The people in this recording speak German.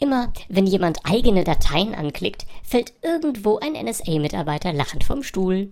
Immer, wenn jemand eigene Dateien anklickt, fällt irgendwo ein NSA-Mitarbeiter lachend vom Stuhl.